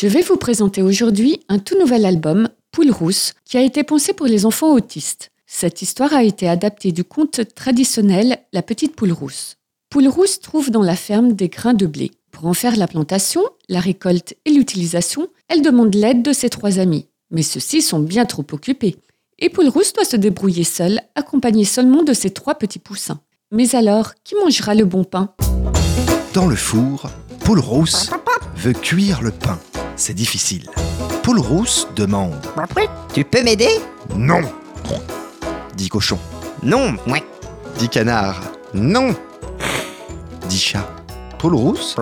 Je vais vous présenter aujourd'hui un tout nouvel album, Poule Rousse, qui a été pensé pour les enfants autistes. Cette histoire a été adaptée du conte traditionnel La petite poule rousse. Poule rousse trouve dans la ferme des grains de blé. Pour en faire la plantation, la récolte et l'utilisation, elle demande l'aide de ses trois amis. Mais ceux-ci sont bien trop occupés. Et Poule rousse doit se débrouiller seule, accompagnée seulement de ses trois petits poussins. Mais alors, qui mangera le bon pain? Dans le four, Poule rousse veut cuire le pain c'est difficile. Poule rousse demande Tu peux m'aider? Non dit cochon. Non, ouais. dit canard. Non, dit chat. Poule rousse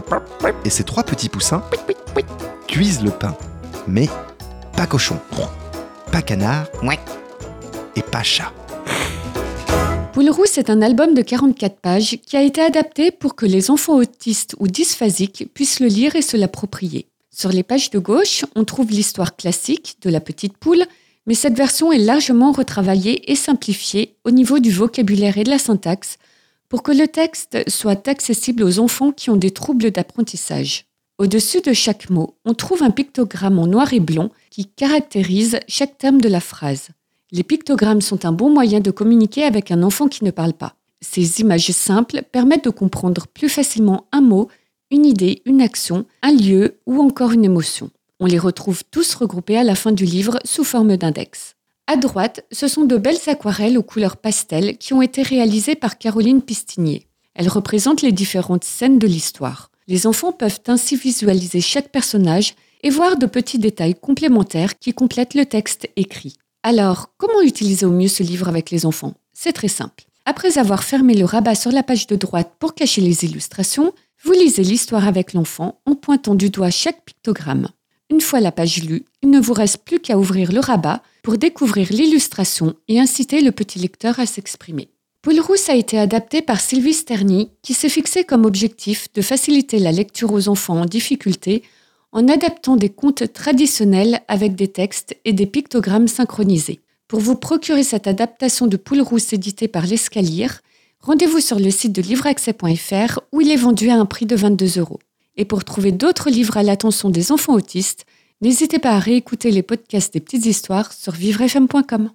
et ses trois petits poussins cuisent le pain. Mais pas cochon, pas canard ouais. et pas chat. Poule rousse est un album de 44 pages qui a été adapté pour que les enfants autistes ou dysphasiques puissent le lire et se l'approprier. Sur les pages de gauche, on trouve l'histoire classique de la petite poule, mais cette version est largement retravaillée et simplifiée au niveau du vocabulaire et de la syntaxe pour que le texte soit accessible aux enfants qui ont des troubles d'apprentissage. Au-dessus de chaque mot, on trouve un pictogramme en noir et blanc qui caractérise chaque terme de la phrase. Les pictogrammes sont un bon moyen de communiquer avec un enfant qui ne parle pas. Ces images simples permettent de comprendre plus facilement un mot une idée, une action, un lieu ou encore une émotion. On les retrouve tous regroupés à la fin du livre sous forme d'index. À droite, ce sont de belles aquarelles aux couleurs pastel qui ont été réalisées par Caroline Pistinier. Elles représentent les différentes scènes de l'histoire. Les enfants peuvent ainsi visualiser chaque personnage et voir de petits détails complémentaires qui complètent le texte écrit. Alors, comment utiliser au mieux ce livre avec les enfants? C'est très simple. Après avoir fermé le rabat sur la page de droite pour cacher les illustrations, vous lisez l'histoire avec l'enfant en pointant du doigt chaque pictogramme. Une fois la page lue, il ne vous reste plus qu'à ouvrir le rabat pour découvrir l'illustration et inciter le petit lecteur à s'exprimer. Paul Rousse a été adapté par Sylvie Sterny, qui s'est fixé comme objectif de faciliter la lecture aux enfants en difficulté en adaptant des contes traditionnels avec des textes et des pictogrammes synchronisés. Pour vous procurer cette adaptation de Poule Rousse éditée par l'Escalier, rendez-vous sur le site de livreaccès.fr où il est vendu à un prix de 22 euros. Et pour trouver d'autres livres à l'attention des enfants autistes, n'hésitez pas à réécouter les podcasts des petites histoires sur vivrefm.com.